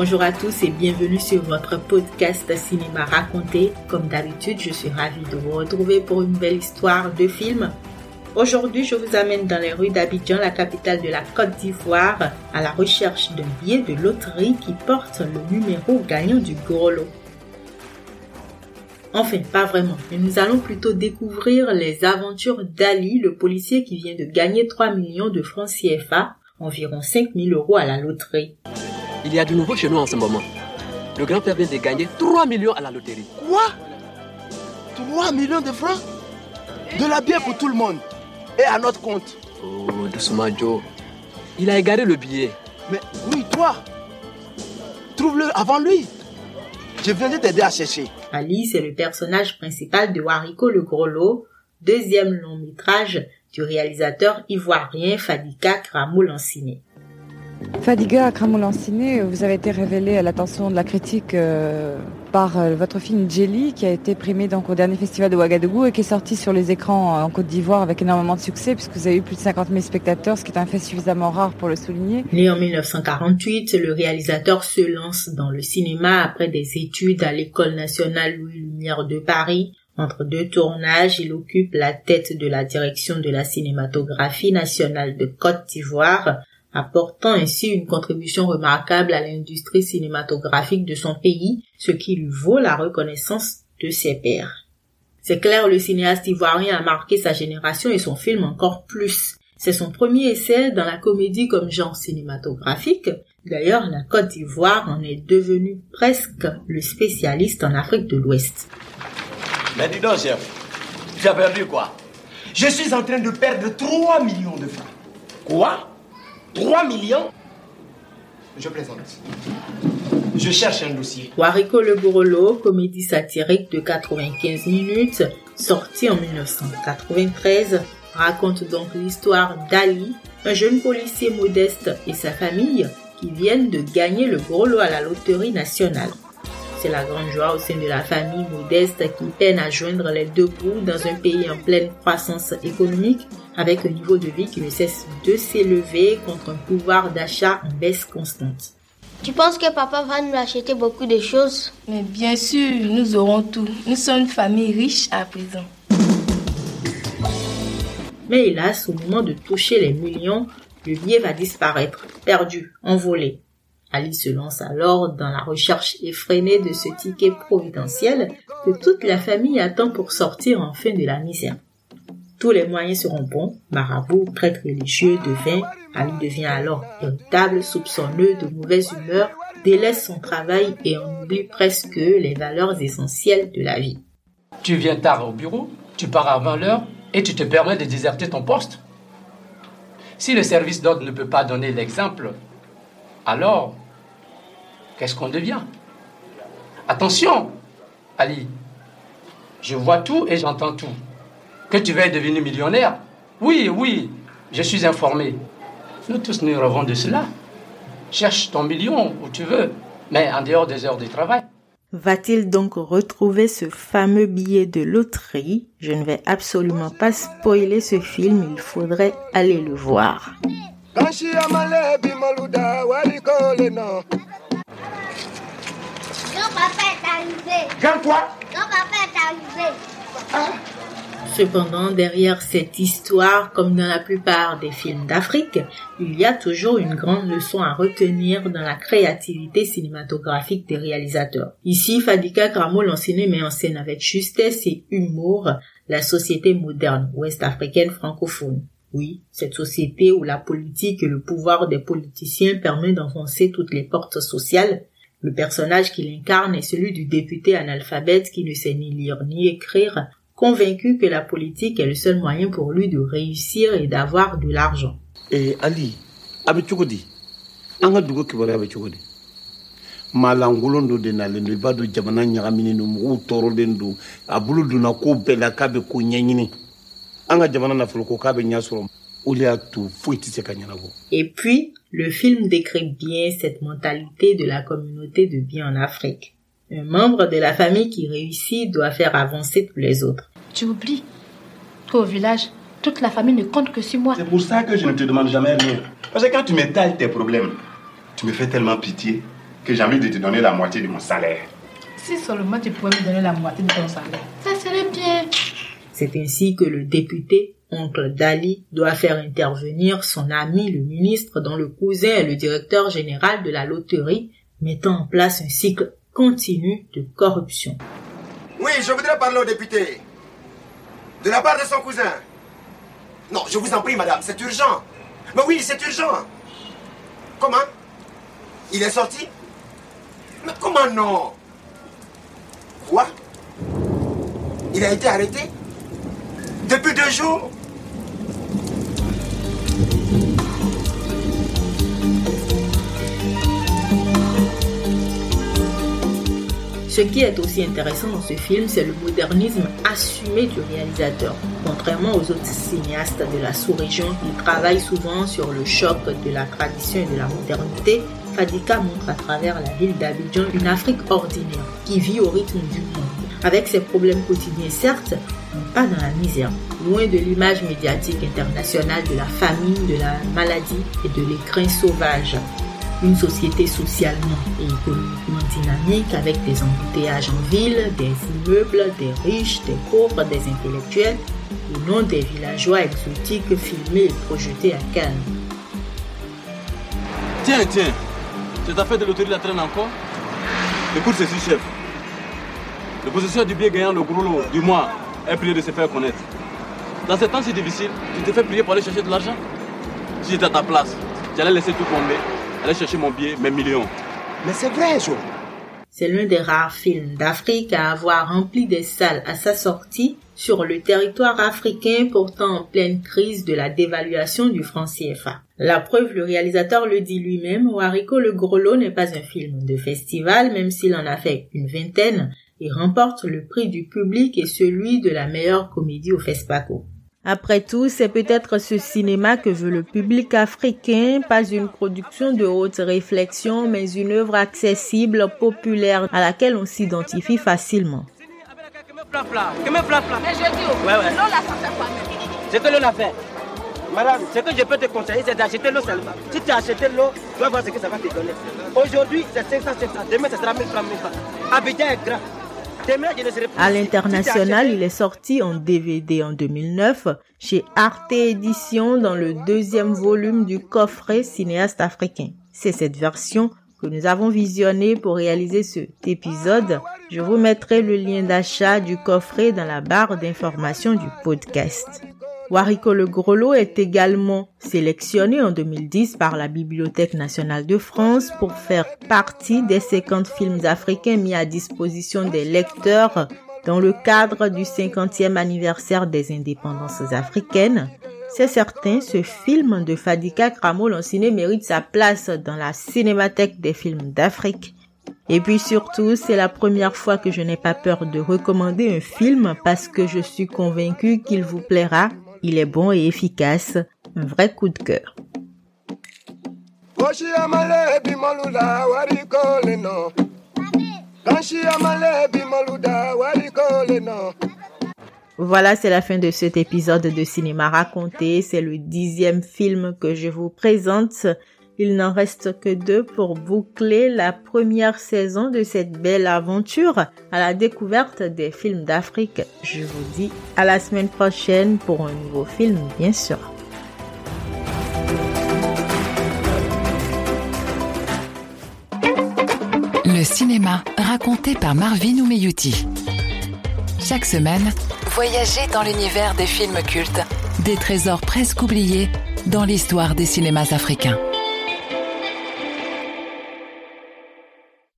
Bonjour à tous et bienvenue sur votre podcast Cinéma Raconté. Comme d'habitude, je suis ravie de vous retrouver pour une belle histoire de film. Aujourd'hui, je vous amène dans les rues d'Abidjan, la capitale de la Côte d'Ivoire, à la recherche d'un billet de loterie qui porte le numéro gagnant du gros lot. Enfin, pas vraiment, mais nous allons plutôt découvrir les aventures d'Ali, le policier qui vient de gagner 3 millions de francs CFA, environ 5 000 euros à la loterie. Il y a du nouveau chez nous en ce moment. Le grand-père vient de gagner 3 millions à la loterie. Quoi? 3 millions de francs? De la bière pour tout le monde. Et à notre compte. Oh, doucement Joe. Il a égaré le billet. Mais oui, toi Trouve-le avant lui. Je viens de t'aider à chercher. Ali, c'est le personnage principal de Wariko le Grolot, deuxième long métrage du réalisateur ivoirien Fadika Kramou Lanciné. Fadiga Kramolanciné, vous avez été révélé à l'attention de la critique euh, par euh, votre film Jelly, qui a été primé donc au dernier festival de Ouagadougou et qui est sorti sur les écrans en Côte d'Ivoire avec énormément de succès, puisque vous avez eu plus de 50 000 spectateurs, ce qui est un fait suffisamment rare pour le souligner. Né en 1948, le réalisateur se lance dans le cinéma après des études à l'École nationale Louis Lumière de Paris. Entre deux tournages, il occupe la tête de la direction de la cinématographie nationale de Côte d'Ivoire apportant ainsi une contribution remarquable à l'industrie cinématographique de son pays, ce qui lui vaut la reconnaissance de ses pairs. C'est clair, le cinéaste ivoirien a marqué sa génération et son film encore plus. C'est son premier essai dans la comédie comme genre cinématographique. D'ailleurs, la Côte d'Ivoire en est devenue presque le spécialiste en Afrique de l'Ouest. Mais dis donc, chef, tu as perdu quoi? Je suis en train de perdre 3 millions de francs. Quoi? 3 millions Je plaisante. Je cherche un dossier. Wariko le Borolo, comédie satirique de 95 minutes, sortie en 1993, raconte donc l'histoire d'Ali, un jeune policier modeste et sa famille qui viennent de gagner le gros à la loterie nationale. C'est la grande joie au sein de la famille modeste qui peine à joindre les deux bouts dans un pays en pleine croissance économique avec un niveau de vie qui ne cesse de s'élever contre un pouvoir d'achat en baisse constante. Tu penses que papa va nous acheter beaucoup de choses? Mais bien sûr, nous aurons tout. Nous sommes une famille riche à présent. Mais hélas, au moment de toucher les millions, le billet va disparaître, perdu, envolé. Ali se lance alors dans la recherche effrénée de ce ticket providentiel que toute la famille attend pour sortir enfin de la misère. Tous les moyens seront bons. Marabout, prêtre religieux, devint, Ali devient alors irritable, soupçonneux, de mauvaise humeur, délaisse son travail et en oublie presque les valeurs essentielles de la vie. Tu viens tard au bureau, tu pars avant l'heure et tu te permets de déserter ton poste. Si le service d'ordre ne peut pas donner l'exemple, alors qu'est-ce qu'on devient? Attention, Ali, je vois tout et j'entends tout. Que tu veuilles devenir millionnaire? Oui, oui, je suis informé. Nous tous nous rêvons de cela. Cherche ton million où tu veux, mais en dehors des heures de travail. Va-t-il donc retrouver ce fameux billet de loterie? Je ne vais absolument pas spoiler ce film, il faudrait aller le voir. Grand-papa est arrivé. Viens-toi Grand-papa est arrivé. Cependant, derrière cette histoire, comme dans la plupart des films d'Afrique, il y a toujours une grande leçon à retenir dans la créativité cinématographique des réalisateurs. Ici, Fadika Kramo l'enseigne met en scène avec justesse et humour la société moderne ouest-africaine francophone. Oui, cette société où la politique et le pouvoir des politiciens permet d'enfoncer toutes les portes sociales. Le personnage qu'il incarne est celui du député analphabète qui ne sait ni lire ni écrire, convaincu que la politique est le seul moyen pour lui de réussir et d'avoir de l'argent. Eh, ali de jamana don mɔgɔw tɔɔrɔlen don a bolo donna an ka jamana nafolo ko k'a bɛ ɲɛ sɔrɔ o de y'a to foyi tɛ se ka ɲɛnabɔ Et puis, le film décrit bien cette mentalité de la communauté de bien en Afrique. Un membre de la famille qui réussit doit faire avancer tous les autres. Tu oublies. Toi au village, toute la famille ne compte que sur moi. C'est pour ça que je ne te demande jamais rien. Parce que quand tu m'étales tes problèmes, tu me fais tellement pitié que j'ai envie de te donner la moitié de mon salaire. Si seulement tu pouvais me donner la moitié de ton salaire, ça serait bien. C'est ainsi que le député, oncle Dali, doit faire intervenir son ami le ministre dont le cousin est le directeur général de la loterie, mettant en place un cycle continu de corruption. Oui, je voudrais parler au député. De la part de son cousin. Non, je vous en prie, madame, c'est urgent. Mais oui, c'est urgent. Comment? Il est sorti? Mais comment non? Quoi? Il a été arrêté? Depuis deux jours Ce qui est aussi intéressant dans ce film, c'est le modernisme assumé du réalisateur. Contrairement aux autres cinéastes de la sous-région, qui travaillent souvent sur le choc de la tradition et de la modernité. Fadika montre à travers la ville d'Abidjan une Afrique ordinaire qui vit au rythme du monde. Avec ses problèmes quotidiens, certes, mais pas dans la misère. Loin de l'image médiatique internationale de la famine, de la maladie et de l'écrin sauvage une société socialement et économiquement dynamique avec des embouteillages en ville, des immeubles, des riches, des pauvres, des intellectuels, et non des villageois exotiques filmés et projetés à Cannes. Tiens, tiens, cette affaire de loterie la traîne encore? Écoute ceci, chef. Le possesseur du bien gagnant, le gros lot du mois, est prié de se faire connaître. Dans ces temps si difficiles, tu te fais prier pour aller chercher de l'argent? Si j'étais à ta place, j'allais laisser tout tomber aller chercher mon billet, mes millions. Mais c'est vrai, Jo. C'est l'un des rares films d'Afrique à avoir rempli des salles à sa sortie sur le territoire africain pourtant en pleine crise de la dévaluation du franc CFA. La preuve, le réalisateur le dit lui-même, Wariko le Grelot n'est pas un film de festival, même s'il en a fait une vingtaine, et remporte le prix du public et celui de la meilleure comédie au FESPACO. Après tout, c'est peut-être ce cinéma que veut le public africain, pas une production de haute réflexion, mais une œuvre accessible, populaire, à laquelle on s'identifie facilement. C'est que l'eau l'a fait. Madame, ce que je peux te conseiller, c'est d'acheter l'eau seulement. Si tu as acheté l'eau, tu vas voir ce que ça va te donner. Aujourd'hui, c'est 500, 500. Demain, ce sera 1000 francs, 1000 francs. Abidjan est grand. À l'international, il est sorti en DVD en 2009 chez Arte Édition dans le deuxième volume du coffret cinéaste africain. C'est cette version que nous avons visionnée pour réaliser cet épisode. Je vous mettrai le lien d'achat du coffret dans la barre d'information du podcast. Wariko le Grelot est également sélectionné en 2010 par la Bibliothèque nationale de France pour faire partie des 50 films africains mis à disposition des lecteurs dans le cadre du 50e anniversaire des indépendances africaines. C'est certain, ce film de Fadika Kramo Lanciné mérite sa place dans la cinémathèque des films d'Afrique. Et puis surtout, c'est la première fois que je n'ai pas peur de recommander un film parce que je suis convaincu qu'il vous plaira il est bon et efficace. Un vrai coup de cœur. Voilà, c'est la fin de cet épisode de Cinéma raconté. C'est le dixième film que je vous présente. Il n'en reste que deux pour boucler la première saison de cette belle aventure à la découverte des films d'Afrique. Je vous dis à la semaine prochaine pour un nouveau film, bien sûr. Le cinéma raconté par Marvin Oumeyouti. Chaque semaine, voyagez dans l'univers des films cultes, des trésors presque oubliés dans l'histoire des cinémas africains.